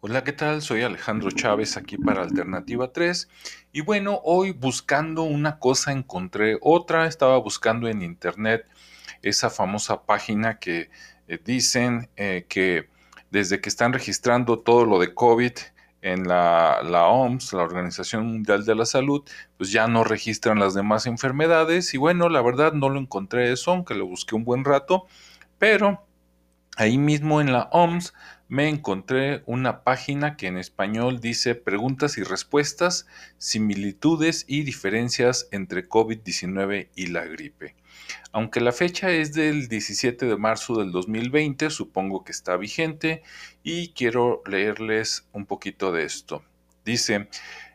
Hola, ¿qué tal? Soy Alejandro Chávez aquí para Alternativa 3 y bueno, hoy buscando una cosa encontré otra, estaba buscando en internet esa famosa página que eh, dicen eh, que desde que están registrando todo lo de COVID en la, la, OMS, la Organización Mundial de la Salud, pues ya no registran las demás enfermedades. Y bueno, la verdad no lo encontré eso, aunque lo busqué un buen rato, pero ahí mismo en la OMS me encontré una página que en español dice preguntas y respuestas, similitudes y diferencias entre COVID-19 y la gripe. Aunque la fecha es del 17 de marzo del 2020, supongo que está vigente y quiero leerles un poquito de esto. Dice,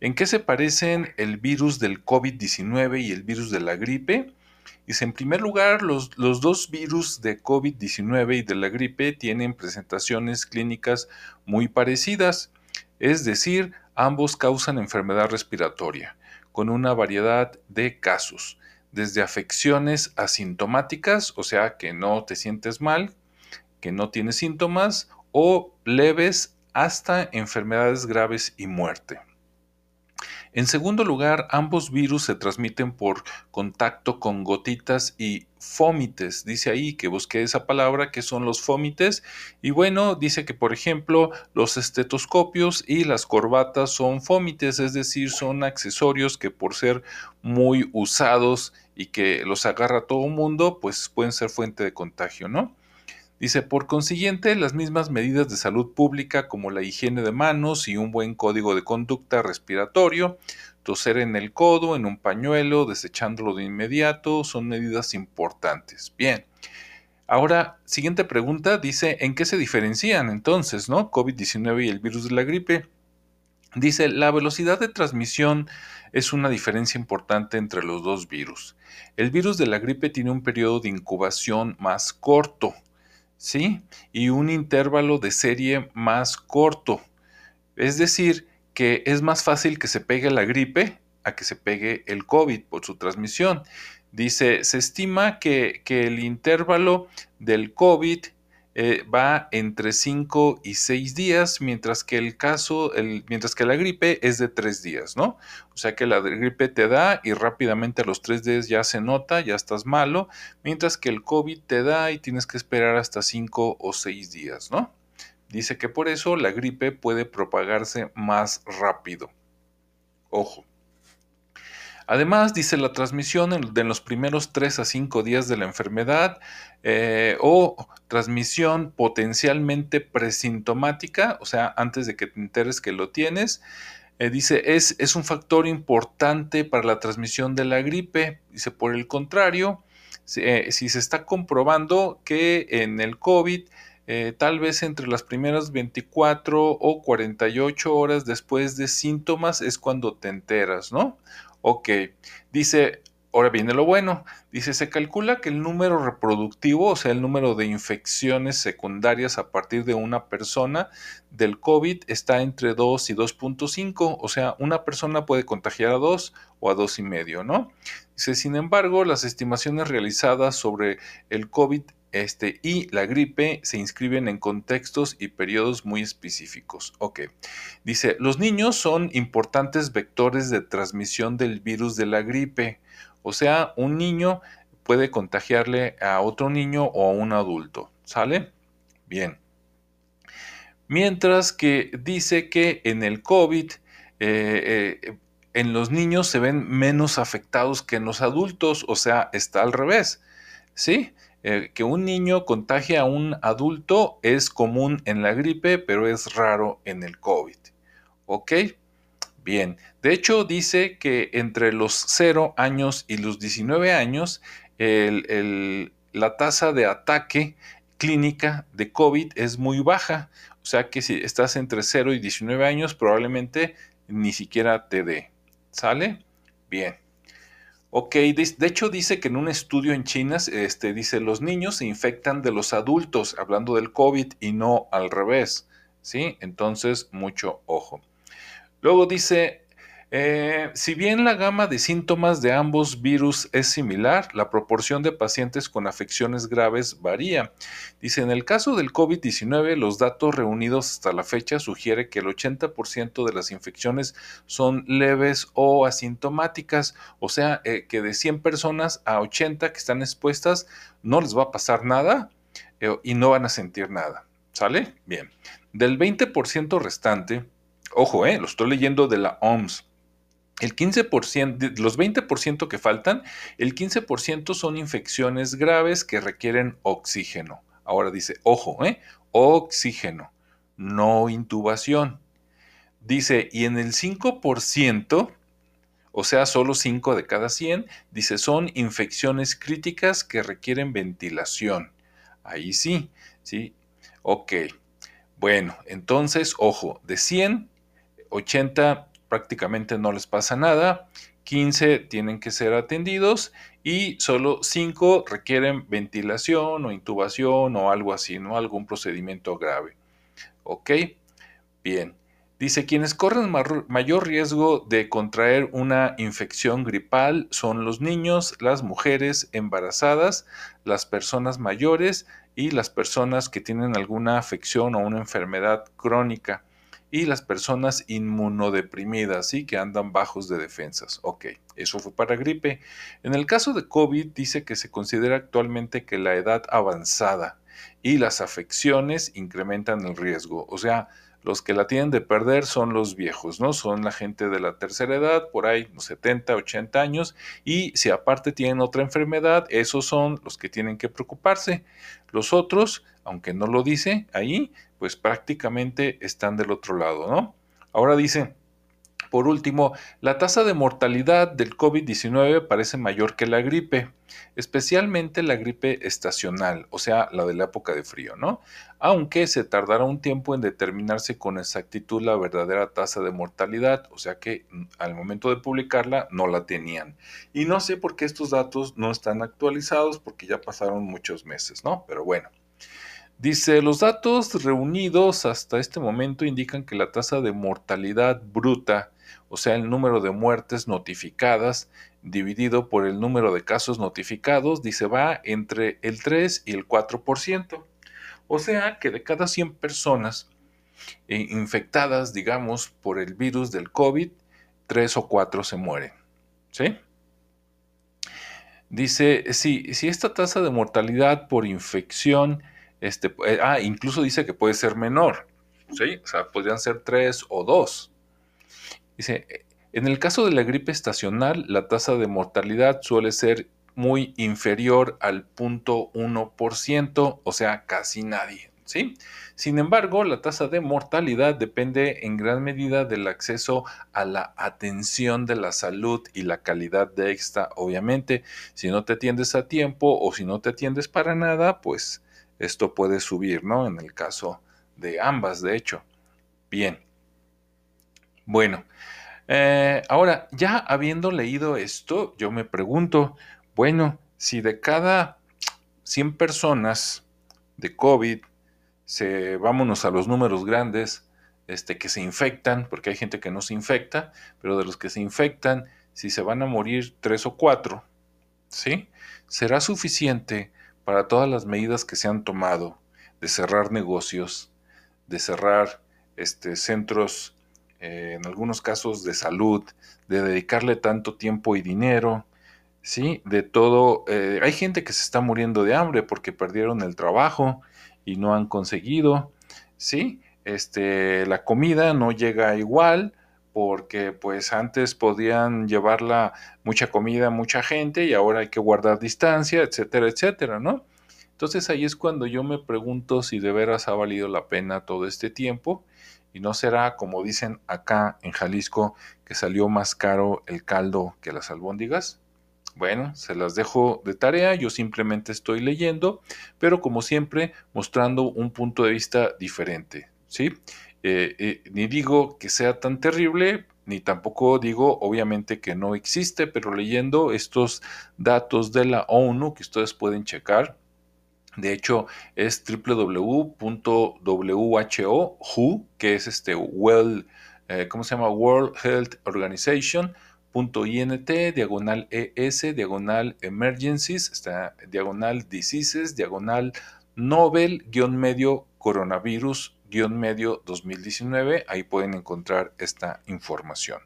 ¿en qué se parecen el virus del COVID-19 y el virus de la gripe? Dice, en primer lugar, los, dos virus de COVID-19 y de la gripe tienen presentaciones clínicas muy parecidas, es decir, ambos causan enfermedad respiratoria, con una variedad de casos, desde afecciones asintomáticas, o sea, que no te sientes mal, que no tienes síntomas, o leves hasta enfermedades graves y muerte. En segundo lugar, ambos virus se transmiten por contacto con gotitas y fómites. Dice ahí que busqué esa palabra que son los fómites. Y bueno, dice que por ejemplo los estetoscopios y las corbatas son fómites, es decir, son accesorios que por ser muy usados y que los agarra todo el mundo, pues pueden ser fuente de contagio, ¿no? Dice, por consiguiente, las mismas medidas de salud pública como la higiene de manos y un buen código de conducta respiratorio, toser en el codo, en un pañuelo, desechándolo de inmediato, son medidas importantes. Bien. Ahora, siguiente pregunta, dice, ¿en qué se diferencian entonces, no? COVID-19 y el virus de la gripe. Dice, la velocidad de transmisión es una diferencia importante entre los dos virus. El virus de la gripe tiene un periodo de incubación más corto, ¿sí? Y un intervalo de serie más corto. Es decir, que es más fácil que se pegue la gripe a que se pegue el COVID por su transmisión. Dice, se estima que, que el intervalo del COVID eh, va entre 5 y 6 días, mientras que el caso, el, mientras que la gripe es de 3 días, ¿no? O sea que la gripe te da y rápidamente a los 3 días ya se nota, ya estás malo, mientras que el COVID te da y tienes que esperar hasta 5 o 6 días, ¿no? Dice que por eso la gripe puede propagarse más rápido. Ojo. Además, dice la transmisión en, los primeros 3 a 5 días de la enfermedad eh, o transmisión potencialmente presintomática, o sea, antes de que te enteres que lo tienes. Eh, dice, es, es, un factor importante para la transmisión de la gripe. Dice, por el contrario, si, eh, si se está comprobando que en el COVID, tal vez entre las primeras 24 o 48 horas después de síntomas es cuando te enteras, ¿no? Ok, dice, ahora viene lo bueno, dice, se calcula que el número reproductivo, o sea, el número de infecciones secundarias a partir de una persona del COVID está entre 2 y 2.5, o sea, una persona puede contagiar a 2 o a 2,5, ¿no? Dice, sin embargo, las estimaciones realizadas sobre el COVID este, y la gripe se inscriben en contextos y periodos muy específicos. Ok. Dice, los niños son importantes vectores de transmisión del virus de la gripe. O sea, un niño puede contagiarle a otro niño o a un adulto. ¿Sale? Bien. Mientras que dice que en el COVID, eh, eh, en los niños se ven menos afectados que en los adultos. O sea, está al revés. ¿Sí? Eh, que un niño contagie a un adulto es común en la gripe, pero es raro en el COVID. ¿Ok? Bien, de hecho dice que entre los 0 años y los 19 años, la tasa de ataque clínica de COVID es muy baja. O sea que si estás entre 0 y 19 años, probablemente ni siquiera te dé. ¿Sale? Bien. Ok, de, hecho dice que en un estudio en China, este, dice, los niños se infectan de los adultos, hablando del COVID y no al revés, ¿sí? Entonces, mucho ojo. Luego dice, Eh, si bien la gama de síntomas de ambos virus es similar, la proporción de pacientes con afecciones graves varía. Dice, en el caso del COVID-19, los datos reunidos hasta la fecha sugiere que el 80% de las infecciones son leves o asintomáticas, o sea, eh, que de 100 personas a 80 que están expuestas no les va a pasar nada eh, y no van a sentir nada. ¿Sale? Bien. Del 20% restante, ojo, lo estoy leyendo de la OMS. El 15%, los 20% que faltan, el 15% son infecciones graves que requieren oxígeno. Ahora dice, ojo, ¿eh? oxígeno, no intubación. Dice, y en el 5%, o sea, solo 5 de cada 100, dice, son infecciones críticas que requieren ventilación. Ahí sí, sí. Ok. Bueno, entonces, ojo, de 100, 80 prácticamente no les pasa nada, 15 tienen que ser atendidos y solo 5 requieren ventilación o intubación o algo así, ¿no? Algún procedimiento grave. ¿Ok? Bien. Dice, quienes corren mayor riesgo de contraer una infección gripal son los niños, las mujeres embarazadas, las personas mayores y las personas que tienen alguna afección o una enfermedad crónica y las personas inmunodeprimidas, ¿sí? Que andan bajos de defensas. Ok, eso fue para gripe. En el caso de COVID dice que se considera actualmente que la edad avanzada y las afecciones incrementan el riesgo. O sea, los que la tienen de perder son los viejos, ¿no? Son la gente de la tercera edad, por ahí 70, 80 años, y si aparte tienen otra enfermedad, esos son los que tienen que preocuparse. Los otros, aunque no lo dice ahí, pues prácticamente están del otro lado, ¿no? Ahora dice, por último, la tasa de mortalidad del COVID-19 parece mayor que la gripe, especialmente la gripe estacional, o sea, la de la época de frío, ¿no? Aunque se tardará un tiempo en determinarse con exactitud la verdadera tasa de mortalidad, o sea que mm, al momento de publicarla no la tenían. Y no sé por qué estos datos no están actualizados porque ya pasaron muchos meses, ¿no? Pero bueno. Dice, los datos reunidos hasta este momento indican que la tasa de mortalidad bruta, o sea, el número de muertes notificadas dividido por el número de casos notificados, dice, va entre el 3 y el 4%. O sea, que de cada 100 personas eh, infectadas, digamos, por el virus del COVID, 3 o 4 se mueren. ¿Sí? Dice, si, si esta tasa de mortalidad por infección este, eh, ah, incluso dice que puede ser menor, ¿sí? O sea, podrían ser tres o dos. Dice, en el caso de la gripe estacional, la tasa de mortalidad suele ser muy inferior al 0.1%, o sea, casi nadie, ¿sí? Sin embargo, la tasa de mortalidad depende en gran medida del acceso a la atención de la salud y la calidad de esta. Obviamente, si no te atiendes a tiempo o si no te atiendes para nada, pues esto puede subir, ¿no? En el caso de ambas, de hecho. Bien. Bueno, eh, ahora, ya habiendo leído esto, yo me pregunto, bueno, si de cada 100 personas de COVID, se, vámonos a los números grandes, este, que se infectan, porque hay gente que no se infecta, pero de los que se infectan, si se van a morir tres o cuatro, ¿sí? ¿Será suficiente para todas las medidas que se han tomado de cerrar negocios, de cerrar este, centros, eh, en algunos casos de salud, de dedicarle tanto tiempo y dinero, ¿sí? De todo. Eh, hay gente que se está muriendo de hambre porque perdieron el trabajo y no han conseguido, ¿sí? Este, la comida no llega igual porque pues antes podían llevarla mucha comida, mucha gente y ahora hay que guardar distancia, etcétera, etcétera, ¿no? Entonces ahí es cuando yo me pregunto si de veras ha valido la pena todo este tiempo y no será como dicen acá en Jalisco que salió más caro el caldo que las albóndigas. Bueno, se las dejo de tarea, yo simplemente estoy leyendo, pero como siempre mostrando un punto de vista diferente, Eh, eh, ni digo que sea tan terrible, ni tampoco digo obviamente que no existe, pero leyendo estos datos de la ONU que ustedes pueden checar, de hecho es www.who, que es este Well eh. World Health Organization. .int, diagonal ES, diagonal Emergencies, diagonal Diseases, diagonal Nobel, guion medio coronavirus, medio 2019. Ahí pueden encontrar esta información.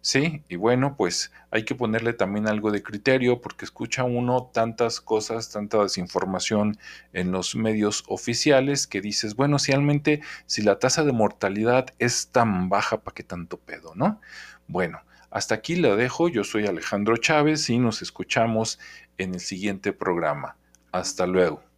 Sí, y bueno, pues hay que ponerle también algo de criterio porque escucha uno tantas cosas, tanta desinformación en los medios oficiales que dices, bueno, si realmente si la tasa de mortalidad es tan baja, ¿para qué tanto pedo, no? Bueno, hasta aquí lo dejo. Yo soy Alejandro Chávez y nos escuchamos en el siguiente programa. Hasta luego.